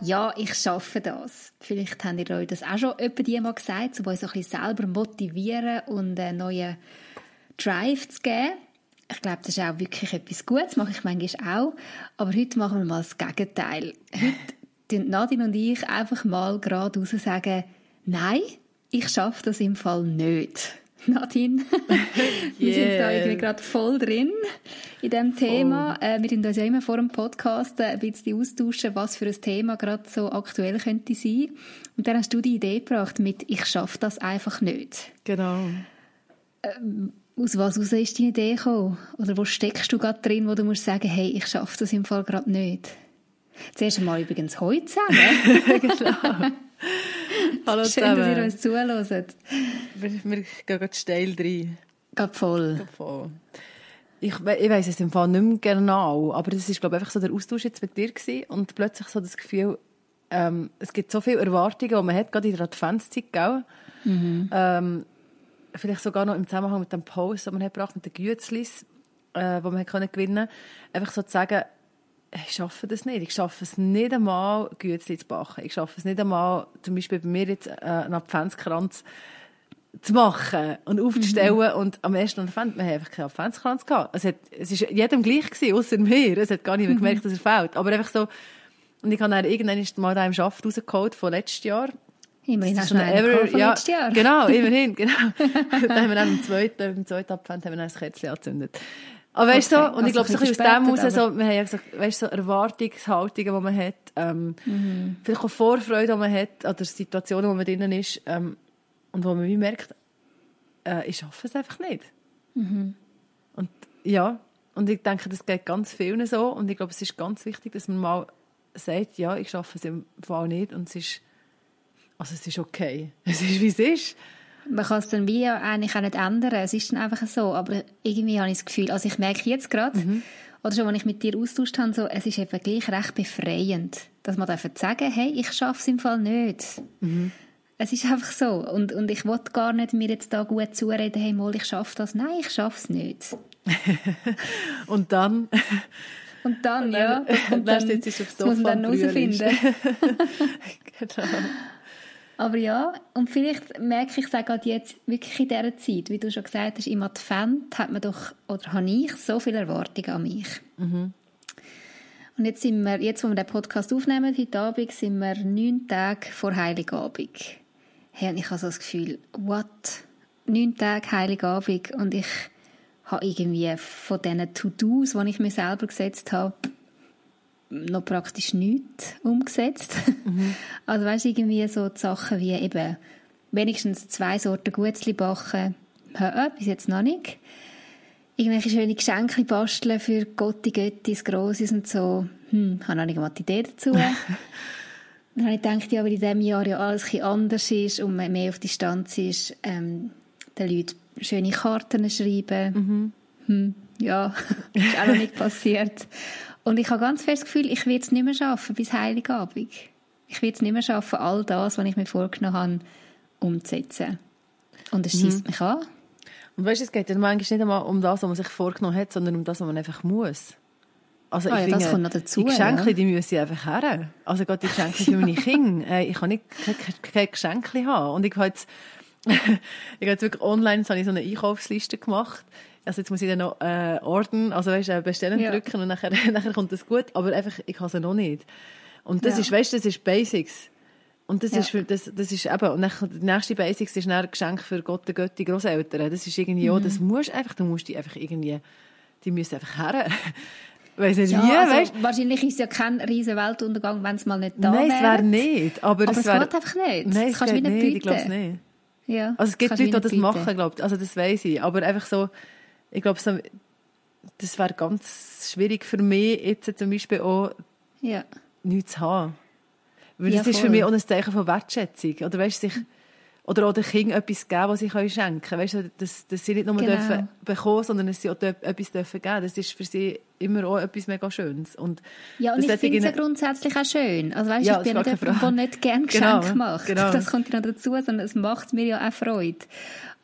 Ja, ich schaffe das. Vielleicht habt ihr euch das auch schon jemand mal gesagt, um euch ein bisschen selber motivieren und einen neuen Drive zu geben. Ich glaube, das ist auch wirklich etwas Gutes, mache ich manchmal auch. Aber heute machen wir mal das Gegenteil. Heute tun Nadine und ich einfach mal geradeaus sagen, nein, ich schaffe das im Fall nicht. Nadine, wir sind da irgendwie gerade voll drin in diesem Thema. Äh, wir sind uns ja immer vor dem Podcast äh, ein bisschen austauschen, was für ein Thema gerade so aktuell könnte sein. Und dann hast du die Idee gebracht mit «Ich schaffe das einfach nicht». Genau. Ähm, aus was aus ist die Idee gekommen? Oder wo steckst du gerade drin, wo du musst sagen «Hey, ich schaffe das im Fall gerade nicht»? Zuerst einmal übrigens heute zusammen. genau. Hallo Schön, zusammen. dass ihr uns zuhört. Wir, wir gehen gerade steil rein. Geht voll. Voll. Ich, ich weiss es im Fall nicht mehr genau, aber das ist, glaube ich, einfach so der Austausch jetzt mit dir gewesen und plötzlich so das Gefühl, ähm, es gibt so viele Erwartungen, die man hat, gerade in der Adventszeit, gell? Ähm, vielleicht sogar noch im Zusammenhang mit dem Post, den man hat gebracht mit den Gützlis, äh, die man hat können gewinnen einfach so zu sagen, ich schaffe das nicht. Ich schaffe es nicht einmal, Gützli zu backen. Ich schaffe es nicht einmal, zum Beispiel bei mir jetzt äh, einen Adventskranz zu machen und aufzustellen. Und am ersten Advent, wir haben einfach keinen Adventskranz gehabt. Es, hat, es ist jedem gleich gewesen, außer mir. Es hat gar niemand gemerkt, dass er fehlt. Aber einfach so, und ich habe dann irgendwann mal da im Schaft rausgeholt von letztes Jahr. Immerhin Das hast du einen ever- von ja, letztes Jahr. Genau, immerhin, genau. dann haben wir dann im zweiten, im zweiten Advent haben wir dann ein Kerzchen angezündet. Aber weißt du, Okay, so, und also ich glaube, so ein bisschen aus dem heraus, so, wir haben ja gesagt, weißt du, so Erwartungshaltungen, die man hat, ähm, Mhm. vielleicht auch Vorfreude, die man hat, oder Situationen, wo man drinnen ist, ähm, und wo man wie merkt, äh, ich schaffe es einfach nicht. Mhm. Und ja, und ich denke, das geht ganz vielen so, und ich glaube, es ist ganz wichtig, dass man mal sagt, ja, ich schaffe es im Fall nicht, und es ist, also es ist okay. Es ist, wie es ist. Man kann es dann wie ja eigentlich auch nicht ändern. Es ist dann einfach so. Aber irgendwie habe ich das Gefühl, also ich merke jetzt gerade, Mhm. oder schon, als ich mit dir austauscht habe, so, es ist eben gleich recht befreiend, dass man einfach sagen, hey, ich schaffe es im Fall nicht. Mhm. Es ist einfach so. Und, und ich will gar nicht mir jetzt da gut zureden, hey, mal, ich schaffe das. Nein, ich schaffe es nicht. Und dann, Und dann, ja, das, kommt und dann dann, das dem muss man dann und herausfinden. genau. Aber ja, und vielleicht merke ich es auch gerade jetzt wirklich in dieser Zeit, wie du schon gesagt hast, im Advent hat man doch, oder habe ich so viele Erwartungen an mich. Und jetzt sind wir, jetzt wo wir den Podcast aufnehmen, heute Abend, sind wir neun Tage vor Heiligabend. Hey, und ich habe so das Gefühl, what? Neun Tage Heiligabend und ich habe irgendwie von diesen To-Dos, die ich mir selber gesetzt habe, noch praktisch nichts umgesetzt. Also weißt du, irgendwie so die Sachen wie eben wenigstens zwei Sorten Gutzli backen, hä, bis jetzt noch nicht. Irgendwelche schöne Geschenke basteln für Gotti, Göttis, Grosses und so. Hm, habe noch nicht mal die Idee dazu. Dann habe ich gedacht, ja, weil in diesem Jahr ja alles ein anders ist und man mehr auf Distanz ist, ähm, den Leuten schöne Karten schreiben. Hm, ja, ist auch noch nicht passiert. Und ich habe ganz fest das Gefühl, ich werde es nicht mehr schaffen bis Heiligabend. Ich werde es nicht mehr schaffen, all das, was ich mir vorgenommen habe, umzusetzen. Und es schießt mich an. Und weißt du, es geht dann manchmal nicht einmal um das, was man sich vorgenommen hat, sondern um das, was man einfach muss. Also Ah ich ja, das finde, kommt noch dazu, Die Geschenke, ja. die müssen einfach her. Also gerade die Geschenke für meine Kinder. Äh, ich kann nicht kein, kein Geschenke haben. Und ich habe jetzt, ich habe jetzt wirklich online so habe ich so eine Einkaufsliste gemacht. Also jetzt muss ich dann noch äh, ordnen, also weißt, du, bestellen Ja. drücken und nachher, nachher kommt das gut. Aber einfach, ich habe sie noch nicht. Und das Ja. ist, weißt du, das ist Basics. Und das Ja. ist, für- das, das ist eben, und dann, die nächste Basics ist dann ein Geschenk für Gott, die Götti, Grosseltern. Das ist irgendwie, Mhm. auch, das musst einfach, du musst die einfach irgendwie, die müssen einfach her. Weiss nicht Ja, wie, also, weißt wahrscheinlich ist es ja kein riesen Weltuntergang, wenn es mal nicht da Nein, es wäre wäre. nicht. Aber, Aber es es wäre, geht einfach nicht. Nein, Das es kannst du nicht nicht. Ich glaube es bieten. nicht. Ja, Also es gibt Leute, die das machen, bieten. glaube ich. Also das weiß ich. Aber einfach so, ich glaube, so, das wäre ganz schwierig für mich, jetzt zum Beispiel auch Ja. nichts zu haben. Weil Ja, das ist für mich auch ein Zeichen von Wertschätzung. Oder weißt sich oder auch den Kindern etwas geben, was sie können schenken können. Weißt du, dass, dass sie nicht nur genau. dürfen bekommen, sondern dass sie auch etwas dürfen geben. Das ist für sie immer auch etwas mega Schönes. Und ja, und ich finde es ja grundsätzlich auch schön. Also weißt, ja, ich bin nicht jemand, der nicht gerne Geschenke genau, macht. Genau. Das kommt ja noch dazu, sondern es macht mir ja auch Freude.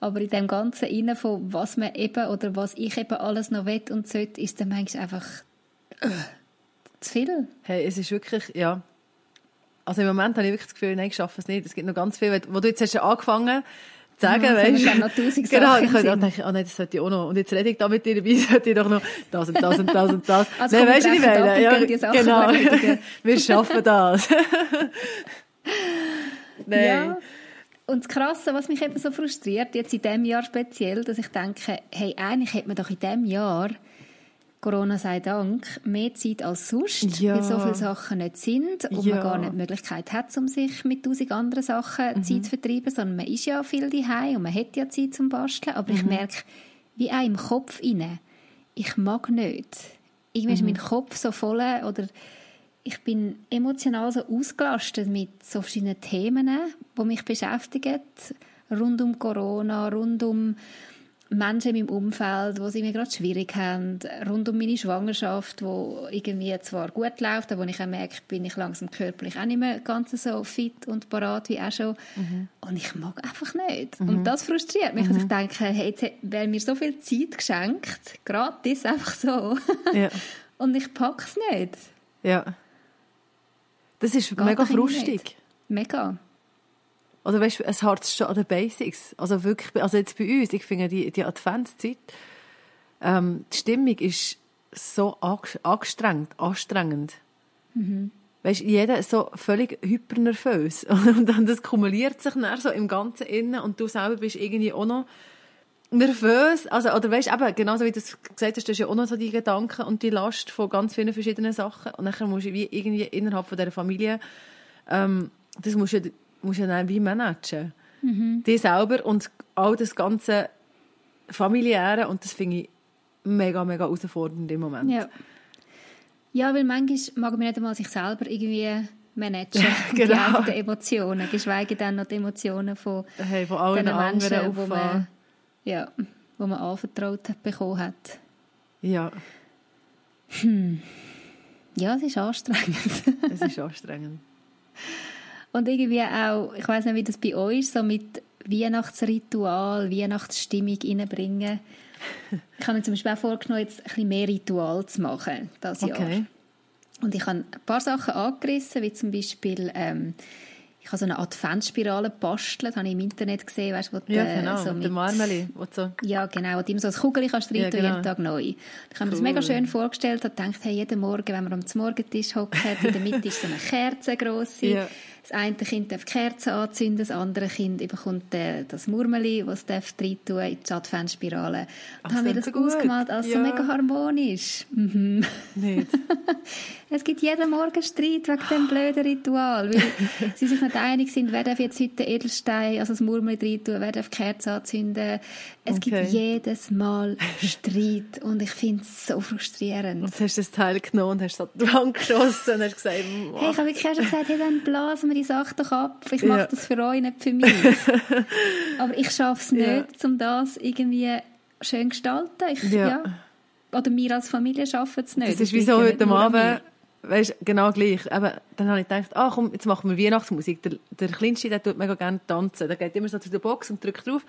Aber in dem ganzen Innen von was man eben oder was ich eben alles noch will und sollte, ist dann manchmal einfach äh, zu viel. Hey, es ist wirklich, ja, also im Moment habe ich wirklich das Gefühl, nein, ich schaffe es nicht. Es gibt noch ganz viel, wo du jetzt hast angefangen zu sagen, ja, weißt du. noch tausend Genau, ich könnte denken, oh nein, das sollte ich auch noch. Und jetzt rede ich da mit dir dabei, sollte ich doch noch das und das und das und das. Also nein, weißt du, ich meine? Ja, genau. Wir schaffen das. nein. Ja. Und das Krasse, was mich eben so frustriert, jetzt in diesem Jahr speziell, dass ich denke, hey, eigentlich hätte man doch in diesem Jahr Corona sei Dank, mehr Zeit als sonst, ja. weil so viele Sachen nicht sind und ja. man gar nicht die Möglichkeit hat, um sich mit tausend anderen Sachen mhm. Zeit zu vertreiben, sondern man ist ja viel daheim und man hat ja Zeit zum Basteln, aber mhm. ich merke, wie auch im Kopf inne, ich mag nicht. Irgendwie mhm. ist mein Kopf so voll oder ich bin emotional so ausgelastet mit so verschiedenen Themen, die mich beschäftigen, rund um Corona, rund um Menschen in meinem Umfeld, die es irgendwie gerade schwierig haben, rund um meine Schwangerschaft, wo irgendwie zwar gut läuft, aber wo ich auch merke, bin ich langsam körperlich auch nicht mehr ganz so fit und parat wie auch schon. Mhm. Und ich mag einfach nicht. Mhm. Und das frustriert mich, mhm. dass ich denke, hey, jetzt wäre mir so viel Zeit geschenkt, gratis, einfach so. Ja. und ich packe es nicht. Ja. Das ist Geht mega frustig. Mega. Oder weißt du, es hart schon an den Basics. Also wirklich, also jetzt bei uns, ich finde die, die Adventszeit, ähm, die Stimmung ist so angestrengt, anstrengend. Mhm. Weißt du, jeder ist so völlig hypernervös. Und dann das kumuliert sich dann so im ganzen Innen und du selber bist irgendwie auch noch nervös. Also, oder weißt du, eben, genauso wie du es gesagt hast, du hast ja auch noch so die Gedanken und die Last von ganz vielen verschiedenen Sachen. Und dann musst du wie irgendwie innerhalb von dieser Familie, ähm, das musst du musst ja dann wie managen. Mhm. Die selber und all das ganze familiäre und das finde ich mega, mega herausfordernd im Moment. Ja. Ja, weil manchmal mag man nicht einmal sich selber irgendwie managen, genau. die eigenen Emotionen, geschweige denn noch die Emotionen von, hey, von allen den Menschen, wo man, ja, wo man anvertraut bekommen hat. Ja. Hm. Ja, es ist anstrengend. es ist anstrengend. Und irgendwie auch, ich weiß nicht, wie das bei euch ist, so mit Weihnachtsritual, Weihnachtsstimmung reinbringen. Ich habe mir zum Beispiel auch vorgenommen, jetzt ein bisschen mehr Ritual zu machen, das okay. Jahr. Und ich habe ein paar Sachen angerissen, wie zum Beispiel, ähm, ich habe so eine Adventsspirale gebastelt, habe ich im Internet gesehen, weißt, wo ja, genau, so mit, Marmeli, so ja genau, wo du immer so ein Kugel kannst ja, genau. jeden Tag neu. Ich habe cool. mir das mega schön vorgestellt, und gedacht, hey, jeden Morgen, wenn wir am Morgentisch hocken, in der Mitte ist so eine Kerze grosse. Ja das eine Kind darf Kerzen anzünden, das andere Kind bekommt äh, das Murmeli, das es darf reintun in die Adventsspirale. Und haben wir das so ausgemalt als ja. so mega harmonisch. Mhm. Nicht. es gibt jeden Morgen Streit wegen dem blöden Ritual, weil sie sich nicht einig sind, wer darf jetzt heute Edelstein, also das Murmeli reintun, wer darf Kerzen anzünden. Es okay. gibt jedes Mal Streit und ich finde es so frustrierend. Und hast du das Teil genommen und hast es an die Wand geschossen und hast gesagt, hey, ich habe wirklich schon gesagt, hey, dann blasen wir die Sache doch ab. Ich mache ja. das für euch, nicht für mich. Aber ich schaffe es nicht, ja. um das irgendwie schön zu gestalten. Ich, ja. ja. Oder wir als Familie schaffen es nicht. Das ist wie so heute Abend, weißt, genau gleich. Aber dann habe ich gedacht, ah, komm, jetzt machen wir Weihnachtsmusik. Der, der Kleinste, der tut mega gerne tanzen. Der geht immer so zu der Box und drückt drauf.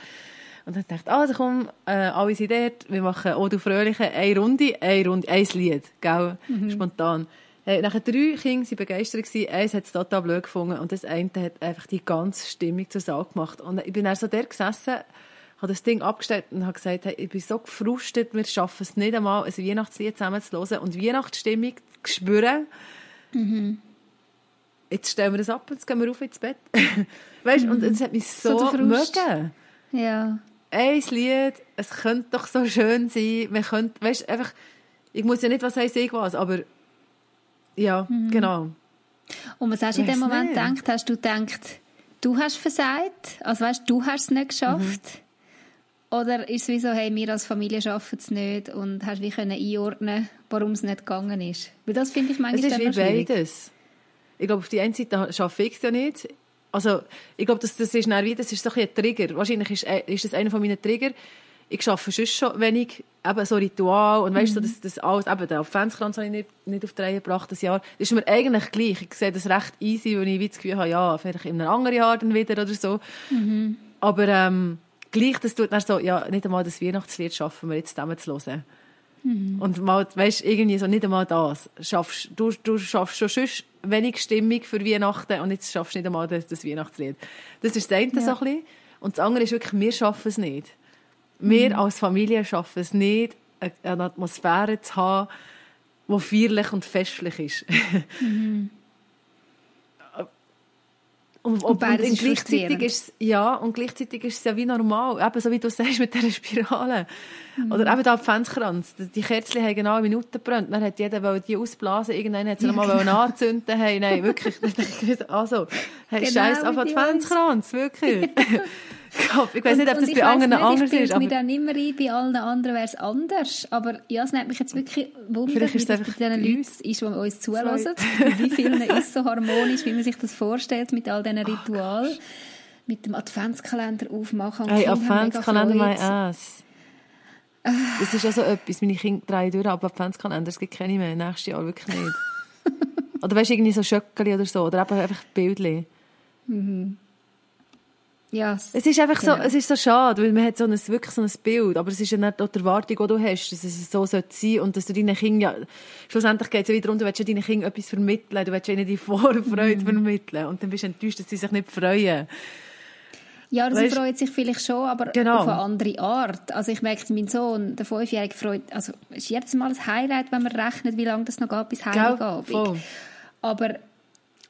Und dann dachte ich, also komm, äh, alle sind dort, wir machen «Oh, du Fröhliche», eine Runde, eine Runde, ein Lied, gell, mhm. spontan. Hey, nachher drei Kinder waren begeistert. Eins hat es total blöd gefunden und das eine hat einfach die ganze Stimmung zur Sau gemacht. Und ich bin dann so der gesessen, habe das Ding abgestellt und habe gesagt, hey, ich bin so gefrustet, wir schaffen es nicht einmal, ein Weihnachtslied zusammen zu hören und Weihnachtsstimmung zu spüren. Mhm. Jetzt stellen wir das ab und jetzt gehen wir auf ins Bett. weißt, mhm. und es hat mich so, so mögen. Ja. Ein Lied, es könnte doch so schön sein, man könnte, weißt, einfach, ich muss ja nicht was heißt ich was, aber ja, mhm. genau. Und was hast du in dem Moment nicht. gedacht? Hast du gedacht, du hast versagt? Also weißt du, hast es nicht geschafft? Mhm. Oder ist es wie so, hey, wir als Familie schaffen es nicht und hast wie können einordnen, warum es nicht gegangen ist? Weil das finde ich manchmal Es ist wie beides. Ich glaube, auf die einen Seite schaffe ich es ja nicht, also ich glaube, das, das ist dann wie, das ist so ein, ein Trigger. Wahrscheinlich ist, äh, ist das einer von meinen Trigger. Ich arbeite sonst schon wenig, eben so Ritual und weißt du, mhm. so, das, das alles, eben der Adventskranz habe ich nicht, nicht auf die Reihe gebracht, das Jahr. Das ist mir eigentlich gleich. Ich sehe das recht easy, wenn ich wie das Gefühl habe, ja, vielleicht in einem anderen Jahr dann wieder oder so. Mhm. Aber ähm, gleich, das tut dann so, ja, nicht einmal das Weihnachtslied schaffen wir jetzt zusammen zu hören. Mhm. Und mal, weißt, irgendwie so nicht einmal das. Schaffst, du, du schaffst schon sonst wenig Stimmung für Weihnachten und jetzt schaffst du nicht einmal das, das Weihnachtslied. Das ist das eine ja. so ein bisschen. Und das andere ist wirklich, wir schaffen es nicht. Wir mhm. als Familie schaffen es nicht, eine Atmosphäre zu haben, die feierlich und festlich ist. Mhm. Und, und, und, und gleichzeitig ist ja, und gleichzeitig ist es ja wie normal. Eben so wie du sagst mit dieser Spirale. Mhm. Oder eben der Adventskranz. Die Kerzen haben genau eine Minute gebrannt. Dann hat jeder die ausblasen. Irgendwann hat sie nochmal ja. anzünden. Hey, nein, wirklich. also, hey, genau, scheiß auf Adventskranz. Wirklich. Ich weiß nicht, ob das bei anderen nicht, anders ich ist. Ich mir dann immer ein, bei allen anderen wäre es anders. Aber ja, es nimmt mich jetzt wirklich Wunder, wie das bei diesen Leuten ist, die uns zulassen. wie vielen ist so harmonisch, wie man sich das vorstellt mit all diesen Ritualen. Mit dem Adventskalender aufmachen. Hey, Adventskalender my ass. Das ist also etwas, meine Kinder drei durch, aber Adventskalender, es gibt keine mehr, nächstes Jahr wirklich nicht. oder weißt du, irgendwie so Schöckeli oder so, oder einfach Bildchen. Mhm. Ja, es ist einfach genau. so, es ist so schade, weil man hat so ein, wirklich so ein Bild, aber es ist ja nicht die Erwartung, die du hast, dass es so sein sollte und dass du deinen Kindern, ja, schlussendlich geht es ja wieder darum, du willst ja deinen Kindern etwas vermitteln, du willst ihnen die Vorfreude mm. vermitteln und dann bist du enttäuscht, dass sie sich nicht freuen. Ja, sie freut sich vielleicht schon, aber genau. auf eine andere Art. Also ich merke, mein Sohn, der Fünfjährige, freut, also es ist jedes Mal ein Highlight, wenn man rechnet, wie lange das noch geht bis Heiligabend. Aber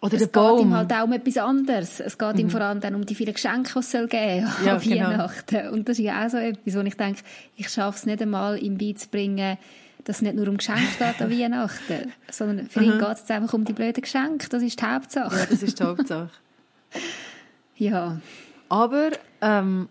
oder es Baum. geht ihm halt auch um etwas anderes. Es geht mhm. ihm vor allem dann um die vielen Geschenke, die es soll geben soll ja, an genau. Weihnachten. Genau. Und das ist ja auch so etwas, wo ich denke, ich schaffe es nicht einmal, ihm beizubringen, dass es nicht nur um Geschenke geht an Weihnachten, sondern für mhm. ihn geht es einfach um die blöden Geschenke. Das ist die Hauptsache. Ja, das ist die Hauptsache. ja. Aber ähm,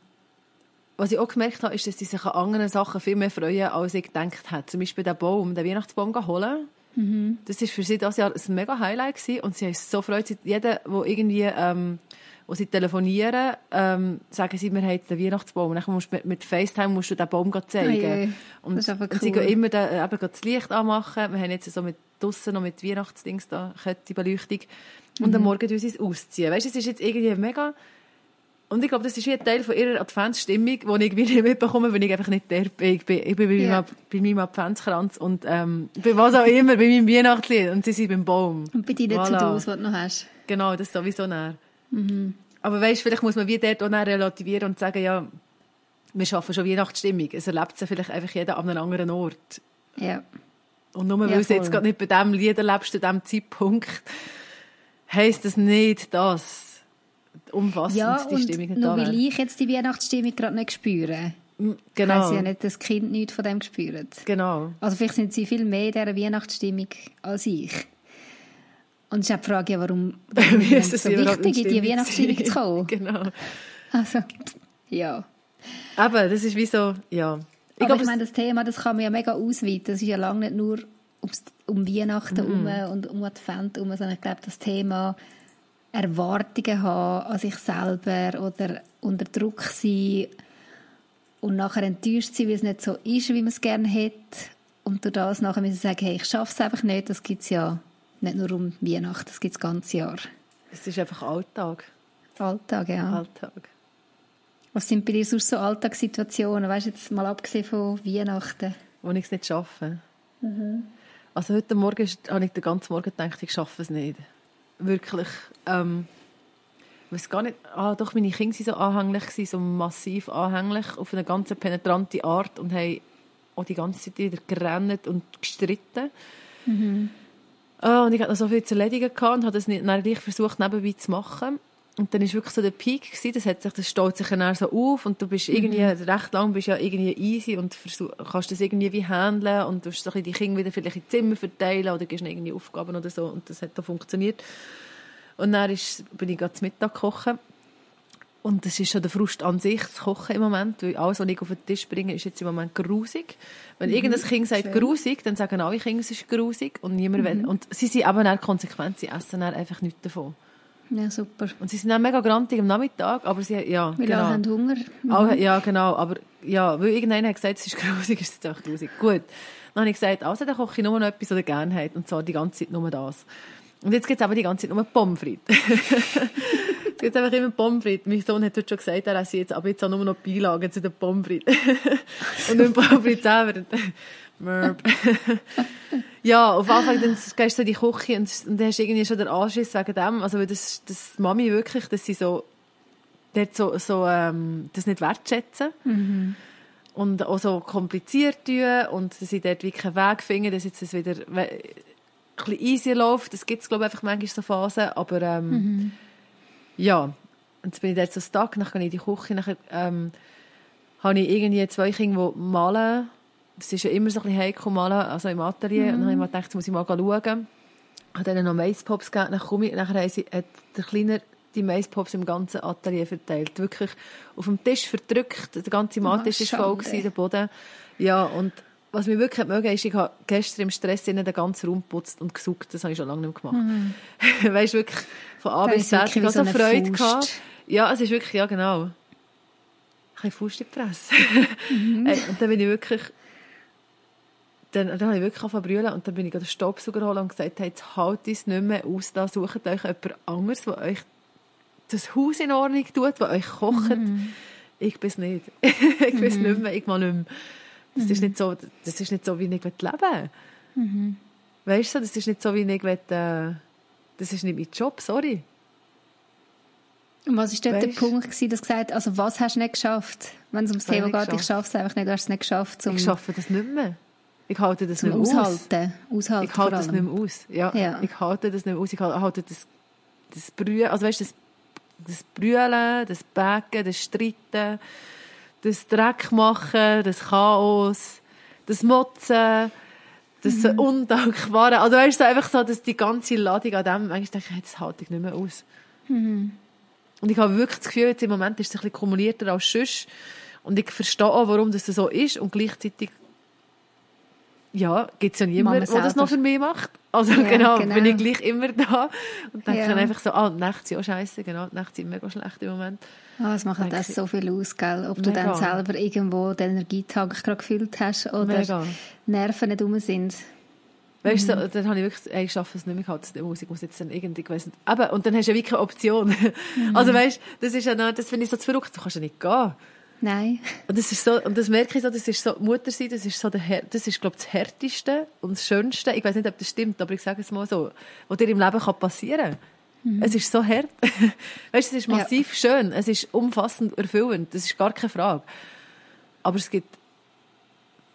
was ich auch gemerkt habe, ist, dass sie sich an anderen Sachen viel mehr freuen, als ich gedacht habe. Zum Beispiel den Baum, den Weihnachtsbaum holen Mhm. Das war für sie das Jahr ein mega Highlight gewesen. und sie haben so gefreut. Jeder, der irgendwie, ähm, wo sie telefonieren, ähm, sagen sie, wir haben den Weihnachtsbaum. Und dann musst mit, mit FaceTime musst du den Baum zeigen. Oh und, cool. und sie gehen immer den, äh, eben das Licht anmachen. Wir haben jetzt so mit draussen noch mit Weihnachtsdings da, Kettenbeleuchtung. Und mhm. am Morgen uns ausziehen. Weißt du, es ist jetzt irgendwie mega, und ich glaube, das ist wie ein Teil von ihrer Adventsstimmung, die ich wieder mitbekomme, wenn ich einfach nicht der bin. Ich bin, ich bin bei, yeah. meinem, bei meinem Adventskranz und ähm, bei was auch immer, bei meinem Weihnachtslied und sie sind beim Baum. Und bei deinen voilà. To-Dos, die du noch hast. Genau, das ist sowieso näher. Mhm. Aber weißt, vielleicht muss man wie dort auch relativieren und sagen, ja, wir schaffen schon Weihnachtsstimmung. Es erlebt sie vielleicht einfach jeder an einem anderen Ort. Ja. Und nur weil ja, du jetzt gerade nicht bei diesem Lied erlebst, zu diesem Zeitpunkt, heisst das nicht, dass umfassend ja, die Stimmung nicht nur weil ich jetzt die Weihnachtsstimmung gerade nicht spüre. Genau. Heisst ja nicht, das Kind nichts von dem spürt. Genau. Also vielleicht sind sie viel mehr in dieser Weihnachtsstimmung als ich. Und es ist auch die Frage, warum, warum ist es so wichtig, in die Weihnachtsstimmung zu kommen. genau. Also, ja. Aber das ist wie so, ja. Ich Aber glaub, ich meine, das Thema, das kann man ja mega ausweiten. Das ist ja lange nicht nur um Weihnachten herum mm. und um Advent herum, sondern ich glaube, das Thema Erwartungen haben an sich selber oder unter Druck sein und nachher enttäuscht sein, weil es nicht so ist, wie man es gerne hätte. Und durch das nachher müssen sagen, hey, ich schaffe es einfach nicht. Das gibt es ja nicht nur um Weihnachten, das gibt es das ganze Jahr. Es ist einfach Alltag. Alltag, ja. Alltag. Was sind bei dir sonst so Alltagssituationen, weißt du, jetzt mal abgesehen von Weihnachten? Wo ich es nicht schaffe. Mhm. Also heute Morgen habe ich den ganzen Morgen gedacht, ich schaffe es nicht wirklich, ähm, ich weiß gar nicht, ah, doch, meine Kinder waren so anhänglich, so massiv anhänglich, auf eine ganz penetrante Art und haben auch die ganze Zeit wieder gerannt und gestritten. Mhm. Ah, und ich hatte noch so viel zu erledigen und habe das nicht, versucht, nebenbei zu machen. Und dann war wirklich so der Peak, gewesen, das, hat sich, das staut sich dann so auf und du bist irgendwie, mhm. recht lang bist ja irgendwie easy und versuch, kannst das irgendwie wie handeln und du so die Kinder wieder vielleicht in Zimmer verteilen oder gibst irgendwie Aufgaben oder so und das hat dann funktioniert. Und dann ist, bin ich gerade zum Mittag kochen und das ist schon der Frust an sich, das Kochen im Moment, weil alles, was ich auf den Tisch bringe, ist jetzt im Moment grusig. Wenn mhm, irgendein Kind sagt schön. grusig, dann sagen alle Kinder, es ist grusig und niemand mhm. will. Und sie sind aber dann konsequent, sie essen dann einfach nichts davon. Ja, super. Und sie sind auch mega grantig am Nachmittag, aber sie, ja, Weil genau. alle haben Hunger. Mhm. Auch, ja, genau, aber ja, weil irgendeiner hat gesagt, es ist grusig, ist es einfach grusig. Gut. Dann habe ich gesagt, also dann koche ich nur noch etwas, was er gerne hat, und zwar die ganze Zeit nur das. Und jetzt gibt es aber die ganze Zeit nur Pommes frites. jetzt gibt es einfach immer Pommes frites. Mein Sohn hat heute schon gesagt, er esse jetzt aber jetzt auch nur noch Beilagen zu den Pommes frites. und dann Pommes frites selber. Mörb. ja, auf Anfang dann gehst du in die Küche und, und dann hast du irgendwie schon den Anschiss wegen dem. Also, weil das, das Mami wirklich, dass sie so, dort so, so ähm, das nicht wertschätzen. Und auch so kompliziert tun und dass sie dort wirklich keinen Weg finden, dass jetzt das wieder ein bisschen easy läuft. Das gibt es, glaube ich, einfach manchmal so Phasen. Aber ähm, ja, und jetzt bin ich dort so stuck, dann gehe ich in die Küche, dann ähm, habe ich irgendwie zwei Kinder, die malen. Das ist ja immer so ein bisschen heikel, malen, also im Atelier. Und dann habe ich mir gedacht, jetzt muss ich mal schauen. Habe denen noch Maispops gegeben, dann komme ich, nachher haben sie, hat der Kleine die Maispops im ganzen Atelier verteilt. Wirklich auf dem Tisch verdrückt, der ganze Mattisch ist voll gewesen, der Boden. Ja, und was mir wirklich mögen ist, ich habe gestern im Stress den ganzen Raum geputzt und gesaugt. Das habe ich schon lange nicht mehr gemacht. weißt du, wirklich von A bis Z. Ich habe so Freude gehabt. Ja, es ist wirklich, ja genau. Ein bisschen Faust in die Fresse. Ey, und dann bin ich wirklich, dann, dann habe ich wirklich angefangen und dann bin ich den Staubsauger holen und gesagt, hey, jetzt halt es nicht mehr aus, da sucht euch jemand anderes, der euch das Haus in Ordnung tut, der euch kocht. Ich bin es nicht. ich bin es nicht mehr, ich mal nicht mehr. Das, ist nicht so, das ist nicht so, wie ich leben will. Weißt du, das ist nicht so, wie ich will, äh, das ist nicht mein Job, sorry. Und was war dort der Punkt, gewesen, dass du gesagt hast, also was hast du nicht geschafft? Wenn es ums Thema geht, ich schaffe es einfach nicht, du hast es nicht geschafft, zum, Ich schaffe das nicht mehr. Ich halte das zum nicht mehr aus. Aushalten. Aushalten Ich halte das nicht mehr aus. Ja, Ja. Ich halte das nicht mehr aus. Ich halte das, das Brühen, also weißt das, das Brüllen, das Backen, das Streiten, das Dreck machen, das Chaos, das Motzen, das Mhm. Undankbare. Also weißt du, so einfach so, dass die ganze Ladung an dem, manchmal denke ich, das halte ich nicht mehr aus. Mhm. Und ich habe wirklich das Gefühl, jetzt im Moment ist es ein bisschen kumulierter als sonst. Und ich verstehe auch, warum das so ist. Und gleichzeitig, ja, gibt es ja niemanden, der das noch für mich macht. Also Ja, genau, genau. bin ich gleich immer da. Und denke Ja. dann einfach so, ah, die Nächte sind auch scheiße. Genau, die Nächte sind mega schlecht im Moment. Ah, es macht das so viel aus, gell? Ob du Mega. dann selber irgendwo den Energietank gerade gefüllt hast oder Mega. Nerven nicht rum sind. Weißt Mhm. du, so, dann habe ich wirklich, ey, ich schaffe es nicht mehr, mehr aus, ich muss jetzt dann irgendwie, ich weiss nicht. Eben, und dann hast du ja wirklich keine Option. Mhm. Also weißt du, das ist ja noch, das finde ich so zu verrückt, du kannst ja nicht gehen. Nein. Und das ist so, und das merke ich so, das ist so, Mutter sein, das ist so der, das ist, glaube ich, das Härteste und das Schönste, ich weiß nicht, ob das stimmt, aber ich sage es mal so, was dir im Leben kann passieren Es ist so hart. weißt du, es ist Ja. massiv schön, es ist umfassend erfüllend, das ist gar keine Frage. Aber es gibt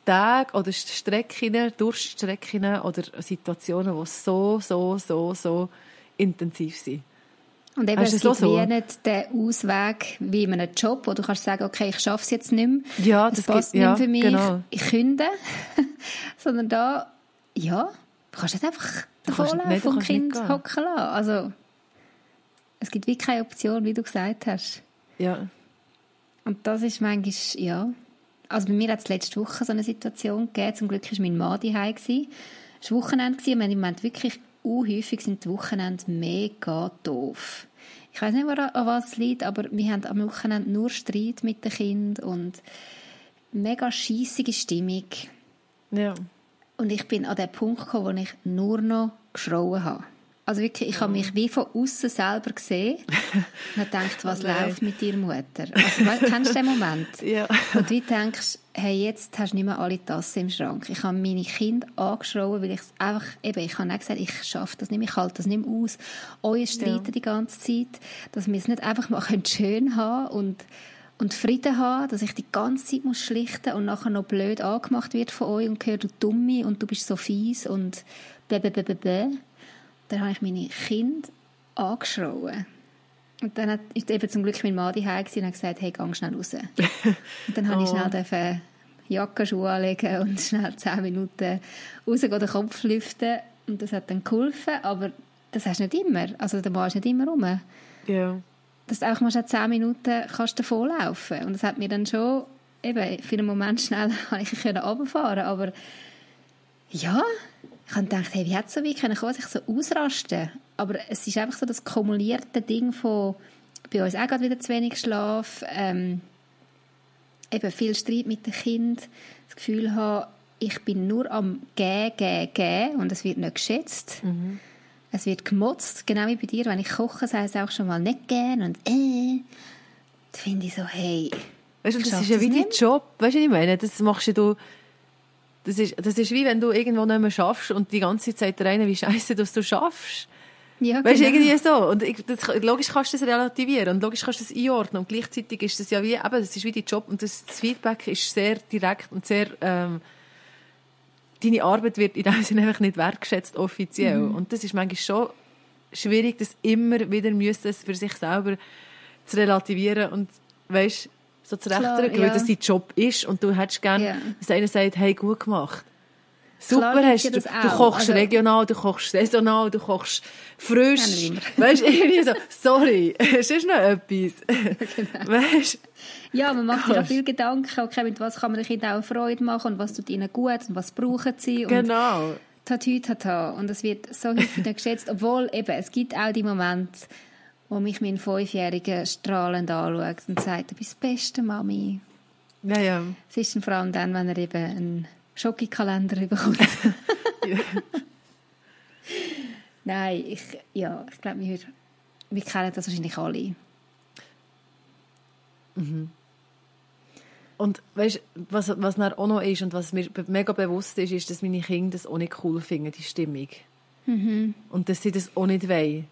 Tage oder Strecken, Durststrecken oder Situationen, die so, so, so, so intensiv sind. Und eben, es das gibt so? wie nicht den Ausweg wie in einem Job, wo du kannst sagen, okay, ich schaffe es jetzt nicht mehr, Ja, es das passt gibt- ja, nicht für mich, genau. ich künde. Sondern da, ja, du kannst nicht einfach Du davon kannst- laufen nein, du und Kind hocken lassen. Also, es gibt wie keine Option, wie du gesagt hast. Ja. Und das ist manchmal, ja. Also bei mir hat es letzte Woche so eine Situation gegeben. Zum Glück war mein Mann daheim. Es war Wochenende und wir haben im Moment wirklich unhäufig sind die Wochenende mega doof. Ich weiß nicht, an was es liegt, aber wir haben am Wochenende nur Streit mit den Kindern und mega scheissige Stimmung. Ja. Und ich bin an den Punkt gekommen, wo ich nur noch geschrauen habe. Also wirklich, ich habe mich wie von außen selber gesehen und habe gedacht, was Oh läuft mit dir Mutter? Also, kennst du den Moment? Ja. Und du denkst, hey, jetzt hast du nicht mehr alle Tassen im Schrank. Ich habe meine Kinder angeschrien, weil ich es einfach, eben, ich habe auch gesagt, ich schaffe das nicht mehr, ich halte das nicht mehr aus. Euer Streiten Ja. die ganze Zeit, dass wir es nicht einfach mal schön haben und und Frieden haben, dass ich die ganze Zeit muss schlichten und nachher noch blöd angemacht wird von euch und höre du Dumme und du bist so fies und blablabla. Dann habe ich meine Kinder angeschrien. Und dann hat, ist eben zum Glück mein Mann daheim und hat gesagt, hey, geh schnell raus. Und dann habe ich Oh. schnell dürfen Jacke, Schuhe anlegen und schnell zehn Minuten rausgehen, den Kopf lüften. Und das hat dann geholfen, aber das hast du nicht immer. Also der Mann ist nicht immer rum. Ja. Dass du einfach mal schnell zehn Minuten kannst davon laufen. Und das hat mir dann schon, eben, für einen Moment schnell habe ich können runterfahren aber ja, ich habe gedacht, hey, wie hätte es so weit können kommen, sich so ausrasten? Aber es ist einfach so das kumulierte Ding von bei uns auch gerade wieder zu wenig Schlaf, ähm, eben viel Streit mit dem Kind, das Gefühl haben, ich bin nur am gehen, gehen, gehen und es wird nicht geschätzt. Mhm. Es wird gemotzt, genau wie bei dir. Wenn ich koche, ich es auch schon mal nicht gern und äh. Da finde ich so, hey. Weißt du, das ist ja wie dein Job. Weißt du, was ich meine? Das machst du. Das ist, das ist wie wenn du irgendwo nicht mehr schaffst und die ganze Zeit rein, wie scheiße, dass du schaffst. Ja, weißt du, genau. irgendwie so. Und ich, das, logisch kannst du das relativieren und logisch kannst du das einordnen. Und gleichzeitig ist das ja wie, eben, das ist wie dein Job und das, das Feedback ist sehr direkt und sehr, ähm, deine Arbeit wird in dem Sinne einfach nicht wertgeschätzt offiziell. Mhm. Und das ist manchmal schon schwierig, das immer wieder müsste für sich selber zu relativieren und, weißt, so zurechtrücken, ja. weil das dein Job ist und du hättest gerne, ja. dass einer sagt, hey, gut gemacht. Super Klar, hast du. Du kochst also, regional, du kochst saisonal, du kochst frisch. Weißt du, irgendwie so, sorry, es ist noch etwas. genau. Weißt Ja, man macht sich auch viel Gedanken, okay, mit was kann man den Kindern auch Freude machen und was tut ihnen gut und was brauchen sie. Und genau. Tatü, tata. Und das wird so häufig geschätzt, obwohl eben, es gibt auch die Momente, wo mich mein Fünfjähriger strahlend anschaut und sagt, du bist die beste Mami. Ja, ja. Es ist dann vor allem dann, wenn er eben einen Schokikalender bekommt. Nein, ich, ja, ich glaube, wir, wir kennen das wahrscheinlich alle. Mhm. Und weißt, was, was dann auch noch ist und was mir mega bewusst ist, ist, dass meine Kinder das auch nicht cool finden, die Stimmung. Mhm. Und dass sie das auch nicht wollen.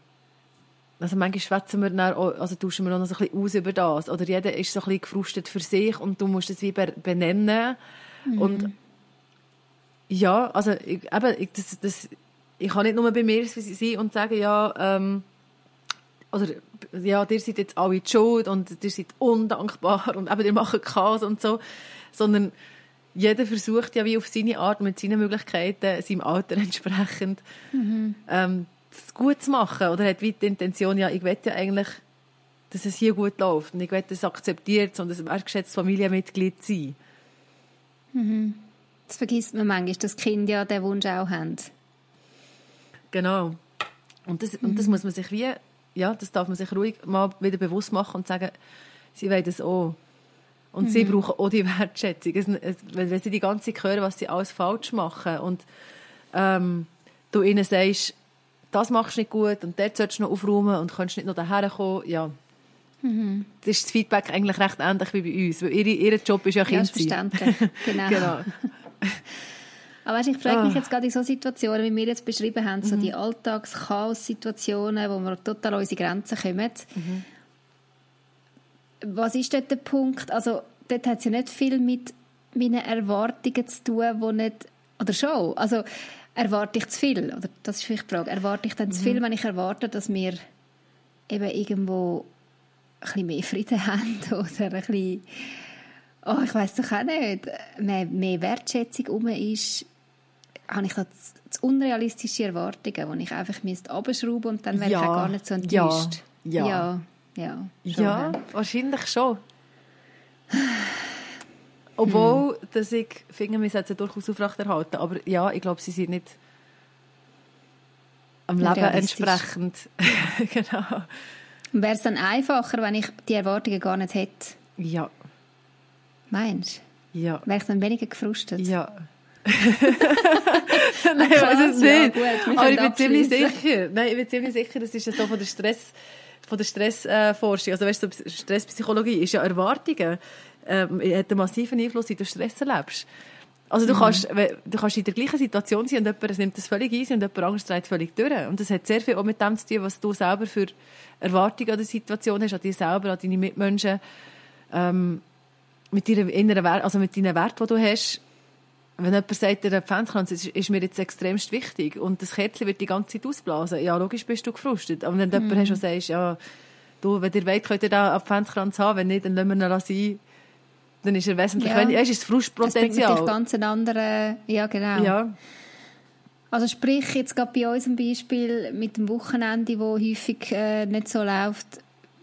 Also manchmal schwätzen wir dann auch, also tauschen wir noch so ein bisschen aus über das. Oder jeder ist so ein bisschen gefrustet für sich und du musst es wie benennen. Mhm. Und ja, also ich, eben, ich, das, das, ich kann nicht nur bei mir sein und sagen, ja, ähm, oder ja, ihr seid jetzt alle die schuld und ihr seid undankbar und eben, ihr macht Chaos und so, sondern jeder versucht ja wie auf seine Art mit seinen Möglichkeiten, seinem Alter entsprechend, mhm. ähm, es gut zu machen oder hat wie die Intention, ja, ich will ja eigentlich, dass es hier gut läuft und ich will das akzeptiert und ein wertgeschätztes Familienmitglied sein. Mhm. Das vergisst man manchmal, dass Kinder ja den Wunsch auch haben. Genau. Und das, mhm. und das muss man sich wie, ja, das darf man sich ruhig mal wieder bewusst machen und sagen, sie wollen das auch. Und mhm. sie brauchen auch die Wertschätzung. Es, es, wenn sie die ganze Zeit hören, was sie alles falsch machen und ähm, du ihnen sagst, das machst du nicht gut und dort solltest du noch aufräumen und kannst nicht noch daher kommen, ja. Mhm. Das ist das Feedback eigentlich recht ähnlich wie bei uns, weil ihre, ihr Job ist ja Kind ja, verständlich, genau. genau. Aber weißt, ich frage mich ah. jetzt gerade in so Situationen, wie wir jetzt beschrieben haben, mhm. so die Alltags-Chaos-Situationen, wo wir total an unsere Grenzen kommen. Mhm. Was ist dort der Punkt? Also, dort hat es ja nicht viel mit meinen Erwartungen zu tun, die nicht, oder schon, also erwarte ich zu viel? Oder das ist vielleicht die Frage. Erwarte ich dann mhm. zu viel, wenn ich erwarte, dass wir eben irgendwo ein bisschen mehr Frieden haben oder ein bisschen oh, ich weiß doch auch nicht, mehr, mehr Wertschätzung um ist, habe ich da zu unrealistische Erwartungen, die ich einfach müsste abschrauben und dann wäre ja. ich auch gar nicht so enttäuscht. Ja. Ja. Ja, schon, ja wahrscheinlich schon. Obwohl, hm. dass ich finde, wir sollten durchaus aufrechterhalten. Aber ja, ich glaube, sie sind nicht am Leben entsprechend. genau. Wäre es dann einfacher, wenn ich die Erwartungen gar nicht hätte? Ja. Meinst du? Ja. Wäre ich dann weniger gefrustet? Ja. Nein, ich weiß es nicht. Ja, Aber ich bin ziemlich sicher. Nein, ich bin ziemlich sicher, das ist ja so von der Stress, von der Stressforschung. also weißt du, Stresspsychologie ist ja Erwartungen. Ähm, hat einen massiven Einfluss, wie du Stress erlebst. Also du, mhm. kannst, du kannst in der gleichen Situation sein und jemand nimmt das völlig easy und jemand anderes dreht völlig durch. Und das hat sehr viel auch mit dem zu tun, was du selber für Erwartungen an der Situation hast, an dir selber, an deine Mitmenschen. Ähm, mit deiner inneren Wert, also mit deinen Werten, die du hast, wenn jemand sagt, der Pfändkranz ist, ist mir jetzt extremst wichtig und das Kerzchen wird die ganze Zeit ausblasen, ja, logisch bist du gefrustet. Aber wenn du mm. jemanden hast, der sagt, ja, du, wenn ihr wollt, könnt ihr da Pfändkranz haben, wenn nicht, dann lassen wir ihn sein. Dann ist er wesentlich, ja. wenn, ist das Frustpotenzial. Das bringt ganz einen anderen, ja, genau. Ja. Also sprich, jetzt gerade bei uns ein Beispiel mit dem Wochenende, wo häufig äh, nicht so läuft,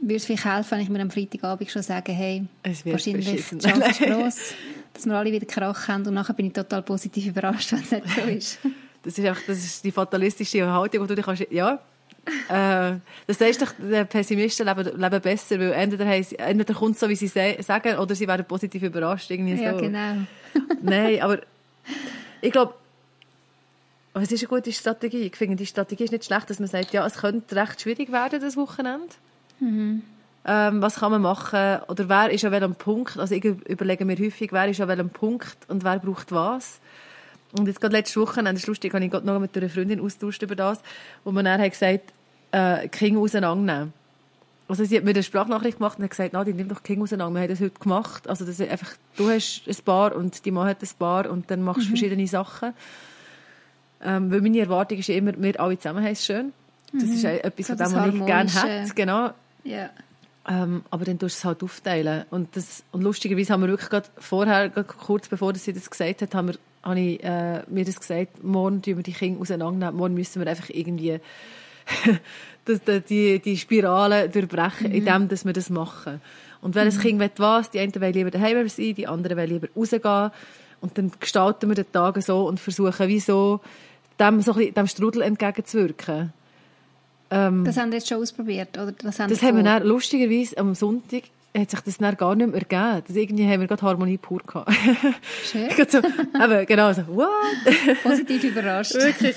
würde es vielleicht helfen, wenn ich mir am Freitagabend schon sage, hey, wahrscheinlich die Chance ist gross, dass wir alle wieder Krach haben und nachher bin ich total positiv überrascht, wenn es nicht so ist. das ist einfach, das ist die fatalistische Haltung, wo du dich kannst, ja, äh, das heißt doch, die Pessimisten leben, leben besser, weil entweder, entweder kommt es so, wie sie sagen, oder sie werden positiv überrascht. Irgendwie ja, so. genau. Nein, aber ich glaube, es ist eine gute Strategie. Ich finde, die Strategie ist nicht schlecht, dass man sagt, ja, es könnte recht schwierig werden, das Wochenende. Mhm. Ähm, was kann man machen? Oder wer ist an welchem Punkt? Also ich überlege mir häufig, wer ist an welchem Punkt und wer braucht was. Und jetzt gerade letzte Woche, das ist lustig, habe ich gerade noch mit einer Freundin austauscht über das, wo man dann hat gesagt, äh, King auseinandernehmen. Also sie hat mir eine Sprachnachricht gemacht und hat gesagt, Nadine, nimm doch King auseinander. Wir haben das heute gemacht. Also das ist einfach, du hast ein Paar und die Mann hat ein Paar und dann machst du mhm. verschiedene Sachen. Ähm, weil meine Erwartung ist immer, wir alle zusammen haben es schön. Das mhm. ist etwas, so was ich gerne hätte. Genau. Ja. Ähm, aber dann tust du es halt aufteilen. Und, das, und lustigerweise haben wir wirklich gerade vorher, gerade kurz bevor sie das gesagt hat, haben wir, habe ich äh, mir das gesagt, morgen tun wir die Kinder auseinandernehmen, morgen müssen wir einfach irgendwie die, die Spirale durchbrechen, mhm. indem dass wir das machen. Und wenn mhm. ein Kind will was, die einen wollen lieber daheim sein, die anderen wollen lieber rausgehen. Und dann gestalten wir den Tag so und versuchen, wie so, dem, so bisschen, dem Strudel entgegenzuwirken. Ähm, das haben wir jetzt schon ausprobiert? Oder das haben, das haben wir dann, lustigerweise am Sonntag hat sich das dann gar nicht mehr ergeben. Das irgendwie haben wir gerade Harmonie pur gehabt. Schön. so, eben, genau so, what? Positiv überrascht. Wirklich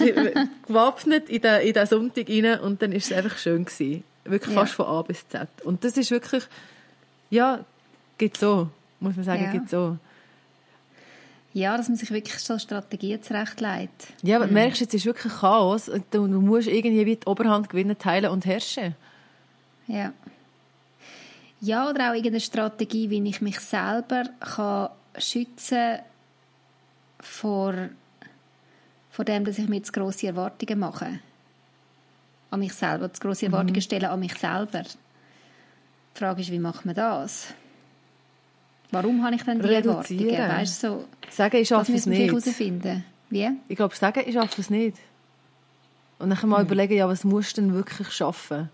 gewappnet in den, in den Sonntag rein und dann war es einfach schön gewesen. Wirklich ja. fast von A bis Z. Und das ist wirklich, ja, geht so, muss man sagen, ja. geht so. Ja, dass man sich wirklich so Strategien zurechtlegt. Ja, aber mhm. merkst, jetzt ist wirklich Chaos und du, du musst irgendwie wie die Oberhand gewinnen, teilen und herrschen. Ja. Ja, oder auch irgendeine Strategie, wie ich mich selber kann schützen vor, vor dem, dass ich mir zu grosse Erwartungen mache. An mich selber, zu grosse Erwartungen mhm. stellen an mich selber. Die Frage ist, wie macht man das? Warum habe ich dann die Erwartungen? Weißt, so, sagen, ich schaffe es nicht. herausfinden. Wie? Ich glaube, sagen, ich schaffe es nicht. Und dann mal hm. überlegen, ja, was musst du denn wirklich schaffen?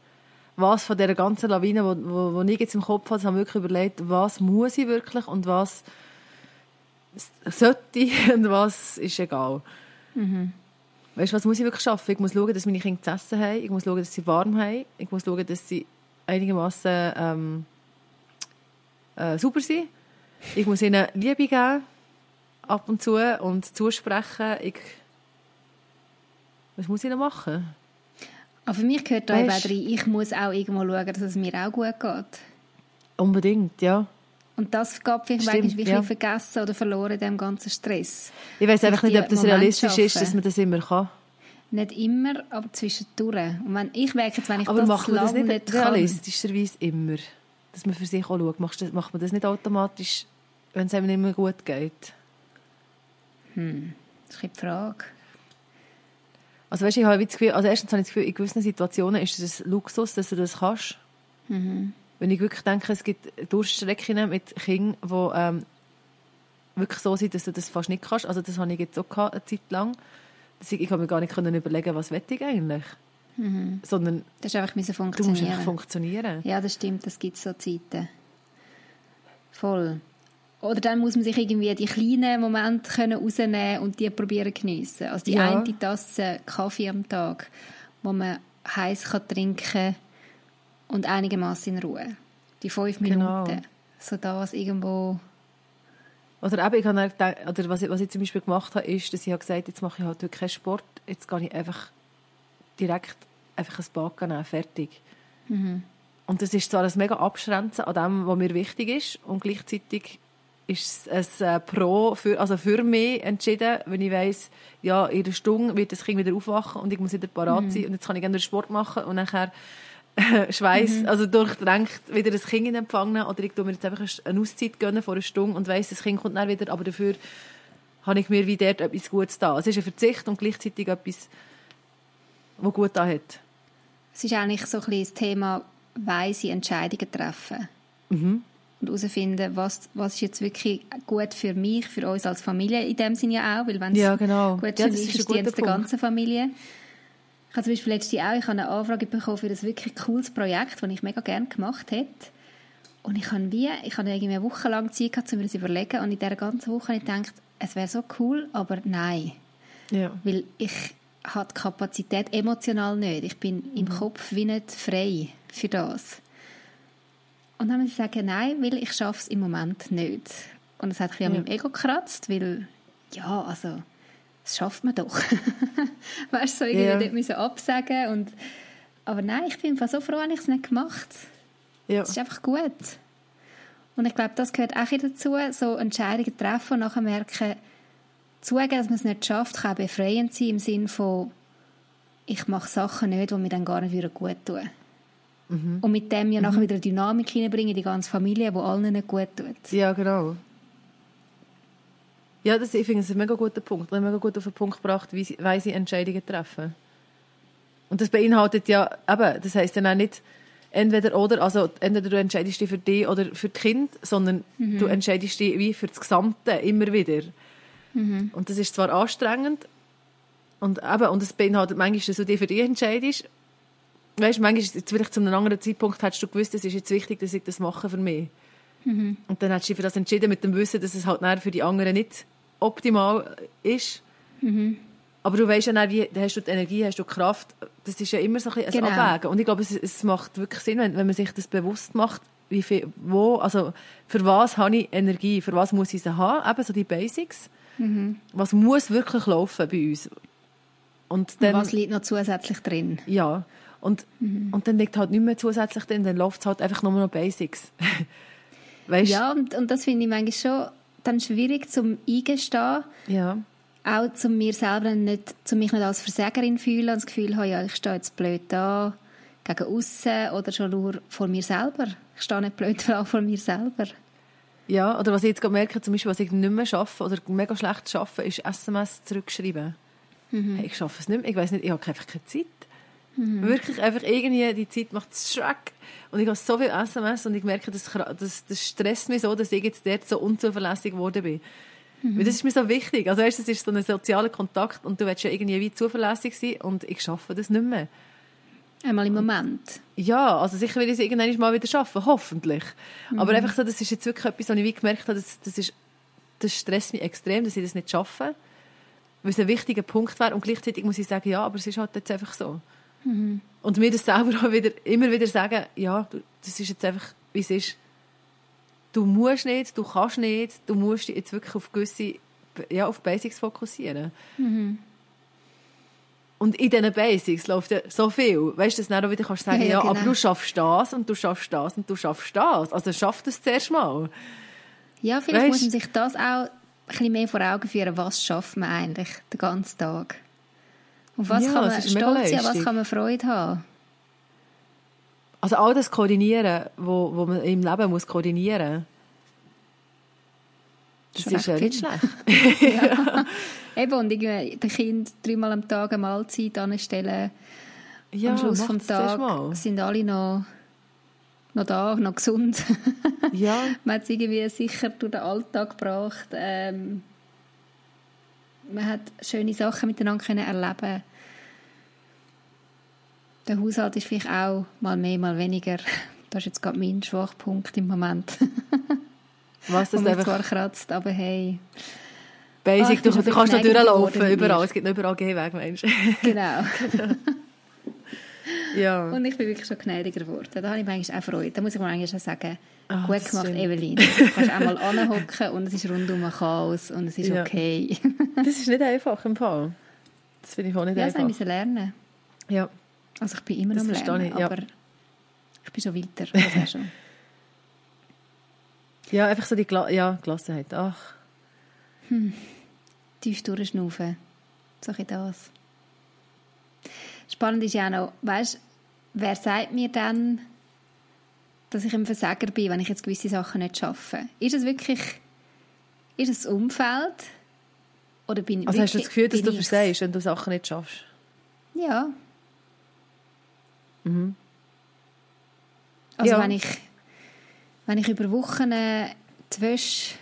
Was von dieser ganzen Lawine, wo, wo, wo ich jetzt im Kopf habe, habe ich wirklich überlegt, was muss ich wirklich und was sollte ich und was ist egal. Mhm. Weißt du, was muss ich wirklich schaffen? Ich muss schauen, dass meine Kinder zu essen haben. Ich muss schauen, dass sie warm haben. Ich muss schauen, dass sie einigermaßen ähm, äh, super sind. Ich muss ihnen Liebe geben, ab und zu, und zusprechen. Ich, was muss ich noch machen? Aber für mich gehört da eben rein, ich muss auch irgendwo schauen, dass es mir auch gut geht. Unbedingt, ja. Und das geht vielleicht Stimmt, wirklich ja. vergessen oder verloren in diesem ganzen Stress. Ich weiß einfach nicht, ob das realistisch ist, dass man das immer kann. Nicht immer, aber zwischendurch. Und wenn, ich merke jetzt, wenn ich aber das machen das nicht, nicht realistischerweise immer? Dass man für sich auch schaut. Macht, macht man das nicht automatisch wenn es einem nicht mehr gut geht? Hm, das ist die Frage. Also weißt, ich habe das Gefühl, also erstens habe ich das Gefühl, in gewissen Situationen ist es ein Luxus, dass du das kannst. Mhm. Wenn ich wirklich denke, es gibt Durchstrecken mit Kindern, die ähm, wirklich so sind, dass du das fast nicht kannst. Also das habe ich jetzt auch gehabt, eine Zeit lang. Ich, ich habe mir gar nicht können überlegen, was ich eigentlich. Mhm. Sondern das ist einfach funktionieren. Du musst einfach funktionieren. Ja, das stimmt, das gibt es so Zeiten. Voll. Oder dann muss man sich irgendwie die kleinen Momente können rausnehmen und die probieren geniessen. Also die ja. eine Tasse Kaffee am Tag, wo man heiß kann trinken und einigermaßen in Ruhe. Die fünf genau. Minuten. So das irgendwo. Oder eben, ich habe gedacht, oder was ich, was ich zum Beispiel gemacht habe, ist, dass ich habe gesagt jetzt mache ich halt keinen Sport, jetzt gehe ich einfach direkt einfach ein Bad nehmen, fertig. Mhm. Und das ist zwar ein mega Abschränzen an dem, was mir wichtig ist und gleichzeitig ist es ein äh, Pro für, also für mich entschieden, wenn ich weiss, ja, in einer Stunde wird das Kind wieder aufwachen und ich muss wieder parat mhm. sein und jetzt kann ich gerne Sport machen und nachher äh, Schweiß, mhm. also durchdrängt wieder das Kind in Empfang oder ich tue mir jetzt einfach eine Auszeit gönnen vor einer Stunde und weiss, das Kind kommt dann wieder, aber dafür habe ich mir wie dort etwas Gutes da. Es ist ein Verzicht und gleichzeitig etwas, was gut da hat. Es ist eigentlich so ein bisschen das Thema weise Entscheidungen treffen. Mhm und herausfinden, was, was ist jetzt wirklich gut für mich, für uns als Familie in dem Sinne ja auch, weil wenn es ja, genau. gut für ja, mich ist, ist die der ganzen Familie. Ich habe zum Beispiel letztes Jahr auch ich habe eine Anfrage bekommen für ein wirklich cooles Projekt, das ich mega gerne gemacht hätte. Und ich habe wie, ich habe irgendwie eine Woche lang Zeit gehabt, um mir das zu überlegen und in dieser ganzen Woche habe ich gedacht, es wäre so cool, aber nein. Ja. Weil ich, habe die Kapazität emotional nicht. Ich bin mhm. im Kopf wie nicht frei für das. Und dann muss ich sagen, nein, weil ich schaffe es im Moment nicht. Und das hat ein bisschen ja. an meinem Ego gekratzt, weil, ja, also, das schafft man doch. weißt du, so irgendwie ja. dort müssen absagen und aber nein, ich bin so froh, dass ich es nicht gemacht Ja. Es ist einfach gut. Und ich glaube, das gehört auch dazu, so Entscheidungen treffen und nachher merken, zugeben, dass man es nicht schafft, kann befreiend sein im Sinne von, ich mache Sachen nicht, die mir dann gar nicht gut tun mhm. Und mit dem ja mhm. nachher wieder Dynamik hineinbringen, die ganze Familie, die allen nicht gut tut. Ja, genau. Ja, das, ich finde, das ist ein mega guter Punkt. Ich habe mega gut auf den Punkt gebracht, wie sie, wie sie Entscheidungen treffen. Und das beinhaltet ja, eben, das heisst dann auch nicht entweder oder, also entweder du entscheidest dich für dich oder für das Kind, sondern mhm. du entscheidest dich wie für das Gesamte immer wieder. Mhm. Und das ist zwar anstrengend und eben, und das beinhaltet manchmal, dass du dich für dich entscheidest. Weißt, manchmal, vielleicht zu einem anderen Zeitpunkt hättest du gewusst, es ist jetzt wichtig, dass ich das mache für mich. Mhm. Und dann hättest du dich für das entschieden mit dem Wissen, dass es halt für die anderen nicht optimal ist. Mhm. Aber du weißt ja dann, wie hast du die Energie, hast du die Kraft. Das ist ja immer so ein, ein genau. Abwägen. Und ich glaube, es, es macht wirklich Sinn, wenn, wenn man sich das bewusst macht, wie viel, wo, also für was habe ich Energie, für was muss ich sie haben, eben so die Basics. Mhm. Was muss wirklich laufen bei uns? Und, dann, und was liegt noch zusätzlich drin? Ja, und, mhm. und dann liegt halt nicht mehr zusätzlich drin, dann läuft es halt einfach nur noch Basics. weißt? Ja, und, und das finde ich manchmal schon dann schwierig zum Eingestehen. Ja auch zu mir selber nicht, zu mich nicht als Versägerin fühlen und das Gefühl habe, ja, ich stehe jetzt blöd da gegen außen oder schon nur vor mir selber. Ich stehe nicht blöd da vor mir selber. Ja, oder was ich jetzt gerade merke, zum Beispiel, was ich nicht mehr schaffe oder mega schlecht schaffe, ist SMS zurückschreiben. Mhm. Hey, ich schaffe es nicht mehr. Ich weiß nicht, ich habe einfach keine Zeit. Mhm. Wirklich einfach irgendwie, die Zeit macht es schreck. Und ich habe so viel SMS und ich merke, das, das, das stresst mich so, dass ich jetzt dort so unzuverlässig geworden bin. Mhm. Weil das ist mir so wichtig. Also weißt, das ist so ein sozialer Kontakt und du willst ja irgendwie wie zuverlässig sein und ich schaffe das nicht mehr. Einmal im Moment. Ja, also sicher will ich es irgendwann mal wieder schaffen, hoffentlich. Mhm. Aber einfach so, das ist jetzt wirklich etwas, was ich wie gemerkt habe, das, das, ist, das stresst mich extrem, dass ich das nicht schaffe. Weil es ein wichtiger Punkt wäre und gleichzeitig muss ich sagen, ja, aber es ist halt jetzt einfach so. Mhm. Und mir das selber auch wieder, immer wieder sagen, ja, das ist jetzt einfach, wie es ist du musst nicht, du kannst nicht, du musst dich jetzt wirklich auf gewisse, ja, auf Basics fokussieren. Mhm. Und in diesen Basics läuft ja so viel. Weißt du, dass du dann auch wieder kannst sagen, ja, ja, genau. aber du schaffst das und du schaffst das und du schaffst das. Also schaff das zuerst mal. Ja, vielleicht weißt? muss man sich das auch ein bisschen mehr vor Augen führen, was schafft man eigentlich den ganzen Tag. Und was ja, kann man stolz sein, was kann man Freude haben. Also all das Koordinieren, wo, wo man im Leben muss koordinieren das ist ja nicht schlecht. ja. Eben, und irgendwie den Kind dreimal am Tag eine Mahlzeit anstellen. Ja, am Schluss des Tages sind alle noch, noch da, noch gesund. ja. man hat es irgendwie sicher durch den Alltag gebracht. Ähm, man hat schöne Sachen miteinander können erleben der Haushalt ist vielleicht auch mal mehr, mal weniger. Das ist jetzt gerade mein Schwachpunkt im Moment. Was das einfach... zwar kratzt, aber hey. Basic, Ach, du, du kannst noch durchlaufen, überall. Es gibt überall Gehweg, Mensch. Genau. ja. Und ich bin wirklich schon gnädiger geworden. Da habe ich mir eigentlich auch Freude. Da muss ich mir eigentlich auch sagen, Ach, gut gemacht, Evelyn. Du kannst auch mal anhocken und es ist rundum ein Chaos und es ist ja. okay. das ist nicht einfach im Fall. Das finde ich auch nicht ja, einfach. Ja, das müssen lernen. Ja. Also ich bin immer noch am Lernen, ich, ja. aber ich bin schon weiter. Also schon. ja, einfach so die Gla ja, Gelassenheit. Ach. Hm. Tief durchschnaufen. So ein das. Spannend ist ja auch noch, weißt, wer sagt mir dann, dass ich ein Versager bin, wenn ich jetzt gewisse Sachen nicht schaffe? Ist es wirklich, ist es das Umfeld? Oder bin also wirklich, hast du das Gefühl, dass du versagst, wenn du Sachen nicht schaffst? Ja, Mhm. Also ja. wenn, ich, wenn ich über Wochen die Wäsche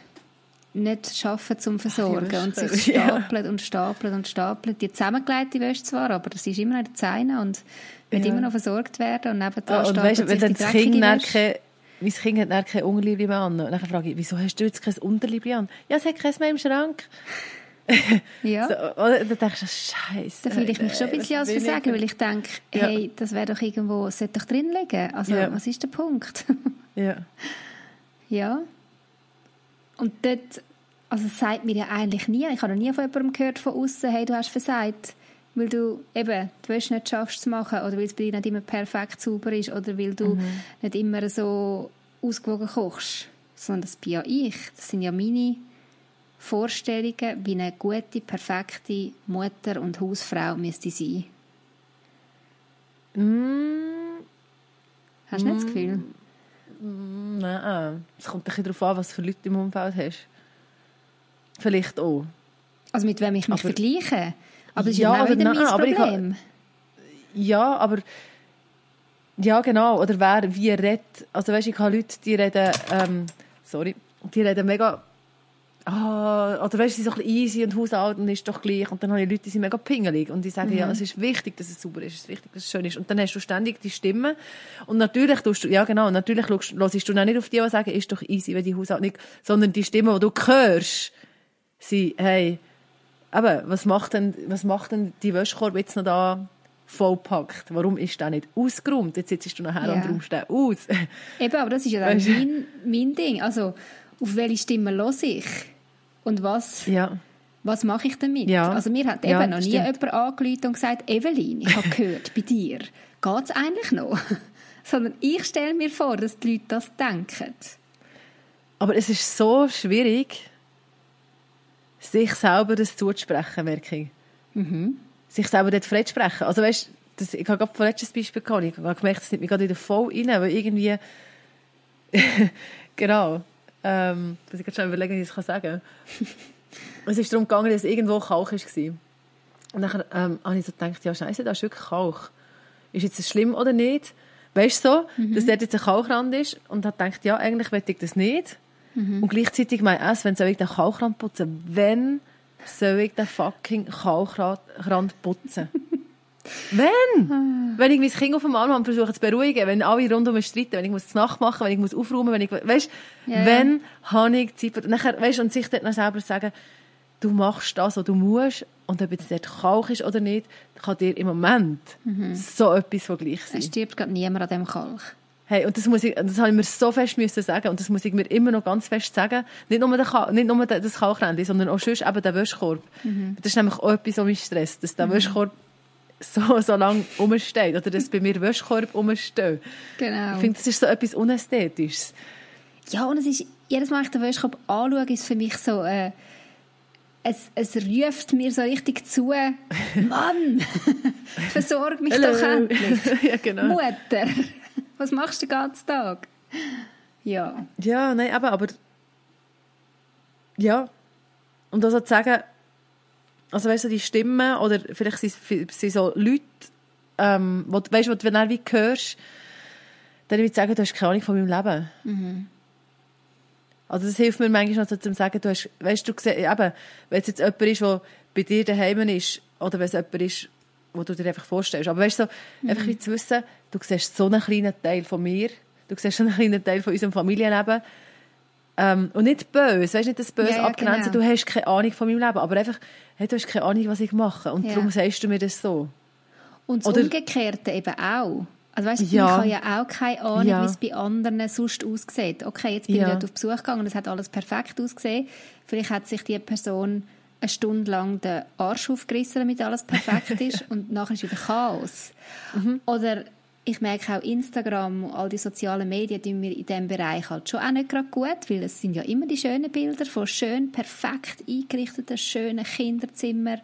nicht schaffe zum Versorgen und sich stapelt ja. und stapelt und stapelt. Die zusammengelegte Wäsche zwar, aber das ist immer noch der Zeine und wird ja. immer noch versorgt werden und nebenan ja, und weißt, wenn dann das Kind keine, mein Kind hat dann kein Unterliebe mehr an und dann frage ich, wieso hast du jetzt kein Unterliebe an? Ja, es hat keins mehr im Schrank. ja. So, oder? Dann denkst du, Scheiße. Da fühle ich mich schon ein bisschen als Versager, weil ich denke, Ja. hey, das wäre doch irgendwo, es sollte doch drin liegen. Also, Ja. was ist der Punkt? Ja. ja. Und dort, also es sagt mir ja eigentlich nie, ich habe noch nie von jemandem gehört von außen, hey, du hast versagt, weil du eben die Wäsche nicht schaffst zu machen oder weil es bei dir nicht immer perfekt sauber ist oder weil du Mhm. nicht immer so ausgewogen kochst. Sondern das bin ja ich. Das sind ja meine Vorstellungen, wie eine gute, perfekte Mutter und Hausfrau müsste sein. Mm, Hast du nicht das Gefühl? Mm, nein. Es kommt ein bisschen darauf an, was für Leute im Umfeld hast. Vielleicht auch. Also mit wem ich mich Aber- vergleiche. Aber das ist Ja, ja, auch aber wieder nein, mein aber ich Problem. Ja, aber... Ja, genau. Oder wer wie redet. Also weißt, ich habe Leute, die reden... Ähm, sorry. Die reden mega... Ah, oder weißt, sind so ein bisschen easy und haushalten ist doch gleich. Und dann habe ich Leute, die sind mega pingelig. Und die sagen, ja, es ist wichtig, dass es sauber ist. Es ist wichtig, dass es schön ist. Und dann hast du ständig die Stimme. Und natürlich tust du... Ja, genau. Natürlich hörst du dann nicht auf die, die sagen, ist doch easy, wenn die Haushaltung... Sondern die Stimme, die du hörst, sind, hey... Aber was macht denn, was macht denn die Wäschekorb jetzt noch da vollpackt? Warum ist der nicht ausgeräumt? Jetzt sitzt du nachher Ja. und räumst den aus. Eben, aber das ist ja dann du? mein, mein Ding. Also, auf welche Stimme höre ich? Und was, ja. was mache ich damit? Ja. Also, mir hat eben Ja, noch nie stimmt. jemand angerufen und gesagt, Evelyn, ich habe gehört, bei dir geht es eigentlich noch? Sondern ich stelle mir vor, dass die Leute das denken. Aber es ist so schwierig, sich selber das zuzusprechen, merke ich. Mhm. Sich selber dort frei zu sprechen. Also weißt, das, ich habe gerade ein Beispiel gehabt. Ich habe gemerkt, es nimmt mich gerade wieder voll rein, weil irgendwie... genau. Ähm, muss ich gerade schon überlegen, wie ich es sagen kann. es ist darum gegangen, dass irgendwo Kalk war. Und dann ähm, habe ich so gedacht, ja scheiße, da ist wirklich Kalk. Ist jetzt das schlimm oder nicht? Weißt du so, dass dort jetzt ein Kalkrand ist? Und habe gedacht, ja, eigentlich will ich das nicht. Und gleichzeitig mein S, wenn soll ich den Kalkrand putzen? Wenn soll ich den fucking Kalkrand putzen? wenn? wenn ich mein Kind auf dem Arm habe versuche zu beruhigen, wenn alle rundum streiten, wenn ich muss die Nacht machen, wenn ich muss aufräumen, wenn ich, weißt, Ja. wenn habe ich Zeit, nachher, weißt, und sich noch selber sagen, du machst das, was du musst, und ob jetzt dort Kalk ist oder nicht, kann dir im Moment so etwas von gleich sein. Es stirbt gerade niemand an dem Kalk. Hey, und das muss ich, das habe ich mir so fest müssen sagen, und das muss ich mir immer noch ganz fest sagen. Nicht nur, der nicht nur das Kalkrändchen, sondern auch sonst eben der Wäschkorb. Das ist nämlich auch etwas, was mich stresst, dass der Wäschkorb so, so lange rumsteht, oder dass bei mir Wäschkorb rumsteht. Genau. Ich finde, das ist so etwas Unästhetisches. Ja, und es ist, jedes Mal, wenn ich den Wäschekorb anschaue, ist es für mich so, äh, es, es ruft mir so richtig zu, Mann, versorg mich doch endlich. ja, genau. Mutter, was machst du den ganzen Tag? Ja, Ja, nein, aber, aber ja. Und also zu sagen, also weißt du, die Stimmen oder vielleicht sind es sind so Leute, ähm, wo, du- weißt du, wenn du wie hörst, dann würde ich sagen, du hast keine Ahnung von meinem Leben. Also das hilft mir manchmal noch so zu sagen, du hast, weißt du, eben, wenn es jetzt jemand ist, der bei dir daheim ist, oder wenn es jemand ist, wo du dir einfach vorstellst. Aber weißt du, so, einfach wie zu wissen, du siehst so einen kleinen Teil von mir, du siehst so einen kleinen Teil von unserem Familienleben. Ähm, und nicht böse, weißt du, nicht das Böse Ja, ja, abgrenzen, genau. du hast keine Ahnung von meinem Leben, aber einfach, hey, du hast keine Ahnung, was ich mache. Und Ja. darum sagst du mir das so. und das Oder- Umgekehrte eben auch. Also weißt du, Ja. ich habe ja auch keine Ahnung, Ja. wie es bei anderen sonst aussieht. Okay, jetzt bin Ja. ich dort auf Besuch gegangen und es hat alles perfekt ausgesehen. Vielleicht hat sich die Person eine Stunde lang den Arsch aufgerissen, damit alles perfekt ist und nachher ist wieder Chaos. Mhm. Oder ich merke auch Instagram und all die sozialen Medien tun mir in diesem Bereich halt schon auch nicht gerade gut, weil es sind ja immer die schönen Bilder von schön, perfekt eingerichteten, schönen Kinderzimmern,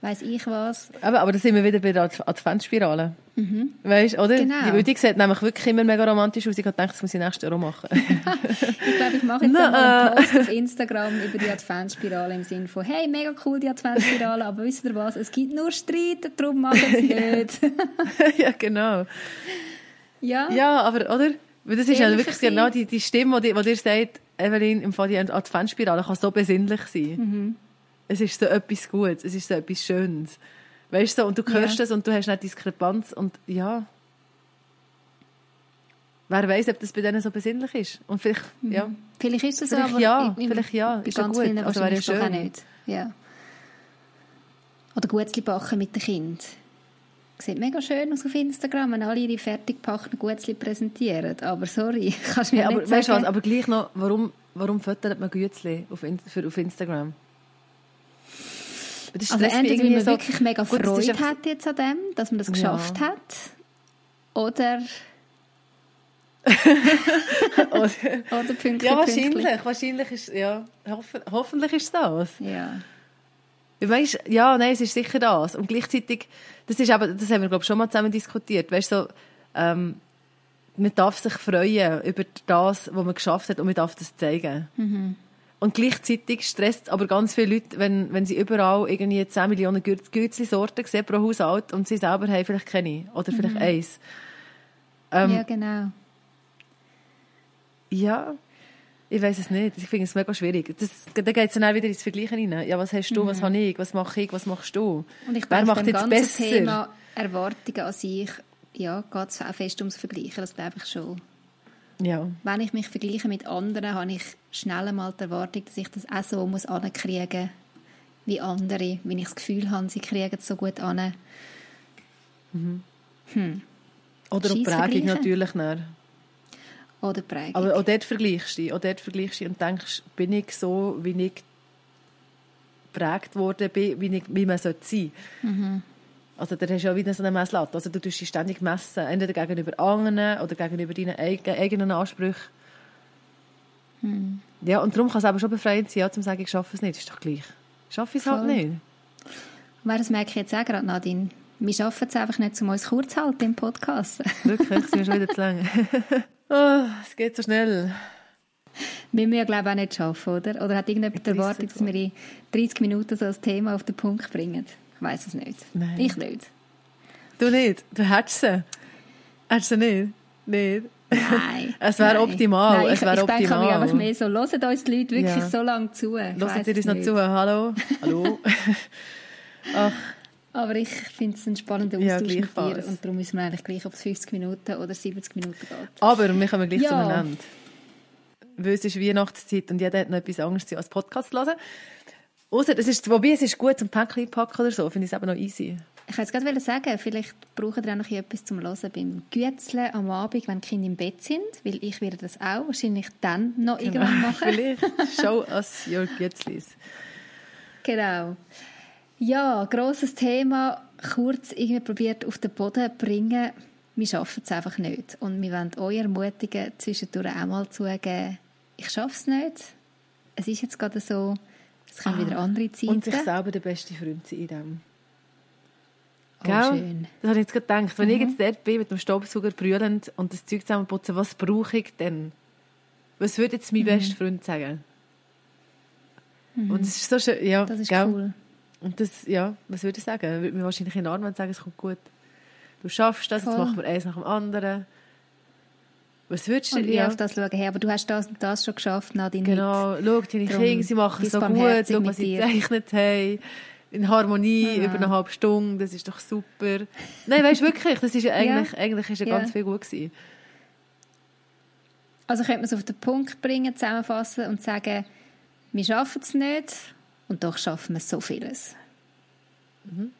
weiß ich was. Aber, aber da sind wir wieder bei der Adv- Adventsspirale. Weißt du, oder? Genau. Die, weil die sieht nämlich wirklich immer mega romantisch aus. Ich habe gedacht, das muss ich nächstes Jahr auch machen. Ich glaube, ich mache jetzt einmal einen Post auf Instagram über die Adventsspirale im Sinne von «Hey, mega cool, die Adventsspirale, aber wisst ihr was? Es gibt nur Streit, darum machen sie es nicht.» ja, genau. Ja, Ja, aber, oder? Weil das ist ja wirklich sein. genau die, die Stimme, die, die dir sagt, Evelyn, im Fall die Adventsspirale kann so besinnlich sein. Es ist so etwas Gutes, es ist so etwas Schönes. Weißt du, so, und du hörst Ja. das und du hast nicht Diskrepanz und ja. Wer weiß, ob das bei denen so besinnlich ist. Und vielleicht, ja. vielleicht ist es so, aber ja, ich- vielleicht ja, ist ja gut. vielen Also wäre ja doch auch schön. nicht. Ja. Oder Gutzli backen mit den Kindern. Sieht mega schön aus auf Instagram, wenn alle ihre fertig gepackten Gutzli präsentieren. Aber sorry, kannst du mir Ja, aber nicht weißt du sagen. was, aber gleich noch, warum, warum füttert man Gützli auf, In- für, auf Instagram? Das Also entweder man so- wirklich mega Gut, Freude einfach- hat jetzt an dem, dass man das Ja. geschafft hat. Oder, Oder- oder Pünktchen, ja, wahrscheinlich. Wahrscheinlich ist, ja, hoffen, hoffentlich ist das. Ja. Ja, Weißt, ja, nein, es ist sicher das. Und gleichzeitig, das ist eben, das haben wir, glaube ich, schon mal zusammen diskutiert. Weißt du, so, ähm, man darf sich freuen über das, was man geschafft hat und man darf das zeigen. Und gleichzeitig stresst es aber ganz viele Leute, wenn, wenn sie überall irgendwie 10 Millionen Gützli-Sorten sehen pro Haushalt und sie selber haben vielleicht keine. Oder vielleicht eins. Ähm, ja, genau. Ja, ich weiß es nicht. Ich finde es mega schwierig. Das, da geht es dann auch wieder ins Vergleichen rein. Ja, was hast du, was habe ich, was mache ich, was machst du? Und ich Wer macht jetzt besser? Thema Erwartungen an sich, ja, geht es auch fest ums Vergleichen, das glaube ich schon. Ja. Wenn ich mich vergleiche mit anderen, habe ich schnell einmal die Erwartung, dass ich das auch so muss ankriegen wie andere, wenn ich das Gefühl habe, sie kriegen es so gut an. Oder auch die Prägung natürlich. Dann. Oder Prägung. Aber auch dort vergleichst du dich. Auch dort vergleichst du und denkst, bin ich so, wie ich geprägt worden bin, wie, ich, wie man sollte sein Mhm. Also da hast du ja wieder so eine Messlatte. Also du tust dich ständig messen, entweder gegenüber anderen oder gegenüber deinen eig- eigenen Ansprüchen. Hm. Ja, und darum kann es aber schon befreiend sein, ja, zu sagen, ich schaffe es nicht. ist doch gleich. Ich schaffe es halt nicht. Aber das merke ich jetzt auch gerade, Nadine. Wir schaffen es einfach nicht, um uns kurz zu halten im Podcast. Wirklich, sind wir schon wieder zu lang. oh, es geht so schnell. Müssen wir ja, glaube ich, auch nicht schaffen, oder? Oder hat irgendjemand erwartet, dass wir in 30 Minuten so ein Thema auf den Punkt bringen? Ich weiß es nicht. Nein. Ich nicht. Du nicht? Du hättest sie. Hättest du sie nicht? Nicht? Nein. Es wäre optimal, Nein, es ich, wäre ich denke mir optimal. einfach mehr so, hören uns die Leute wirklich Ja. so lange zu? Ich weiss ihr uns es noch zu? Hallo? Hallo? Ach, Aber ich finde es einen spannenden Ja, Austausch mit dir und darum müssen wir eigentlich gleich, ob es 50 Minuten oder 70 Minuten geht. aber wir kommen gleich Ja. zu einem Ende. Weil es ist Weihnachtszeit und jeder hat noch etwas zu als Podcast zu hören. Ausser, es ist, wobei es ist gut zum Päckchen packen oder so, finde ich es eben noch easy. Ich wollte jetzt gerade sagen, vielleicht brauchen ihr auch noch etwas zum Hören beim Güetzeln am Abend, wenn die Kinder im Bett sind, weil ich werde das auch wahrscheinlich dann noch irgendwann machen. Vielleicht show us your Gützlis. Genau. Ja, grosses Thema, kurz irgendwie probiert auf den Boden zu bringen. Wir schaffen es einfach nicht. Und wir wollen euch ermutigen, zwischendurch auch mal zugeben, ich schaffe es nicht. Es ist jetzt gerade so, es kommen wieder andere Zeiten. Ah. Und sich selber der beste Freund sein in dem. oh, Gell? schön. Das habe ich jetzt gerade gedacht. Wenn ich jetzt dort bin, mit dem Staubsauger brüllend und das Zeug zusammenputzen, was brauche ich denn? Was würde jetzt mein bester Freund sagen? Und es ist so schön, ja, Das ist gell? cool. Und das, ja, was würde ich sagen? Er würde mir wahrscheinlich in den Arm sagen, es kommt gut. Du schaffst das, jetzt Voll. machen wir eins nach dem anderen. Was würdest du, Und ja, auf das schauen, hey, aber du hast das und das schon geschafft, Nadine. genau, schau, deine Darum Kinder, sie machen bist so gut, schau, was sie gezeichnet haben. In Harmonie, Ja. über eine halbe Stunde, das ist doch super. Nein, weißt du wirklich, das ist ja eigentlich, eigentlich ist ja Ja. ganz viel gut gewesen. Also könnte man es auf den Punkt bringen, zusammenfassen und sagen, wir schaffen es nicht und doch schaffen wir so vieles. Hm?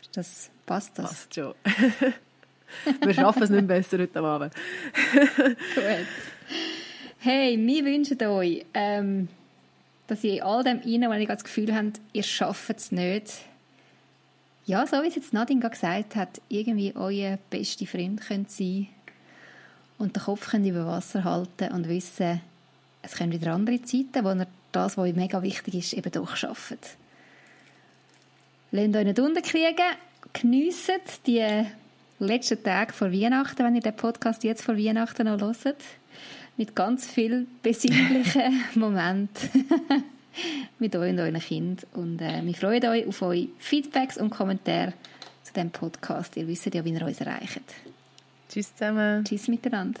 Ist Das, passt das? Passt schon. wir schaffen es nicht besser heute Abend. Gut. Hey, wir wünschen euch, ähm, dass ihr in all dem rein, wenn ihr das Gefühl habt, ihr schafft es nicht, ja, so wie es jetzt Nadine gesagt hat, irgendwie euer bester Freund könnt sein und den Kopf könnt über Wasser halten und wissen, es kommen wieder andere Zeiten, wo ihr das, was euch mega wichtig ist, eben doch schafft. Lasst euch nicht unterkriegen, geniessen die letzten Tage vor Weihnachten, wenn ihr den Podcast jetzt vor Weihnachten noch hört. Mit ganz vielen besinnlichen Momenten mit euch und euren Kindern. Und äh, wir freuen uns auf eure Feedbacks und Kommentare zu diesem Podcast. Ihr wisst ja, wie ihr uns erreicht. Tschüss zusammen. Tschüss miteinander.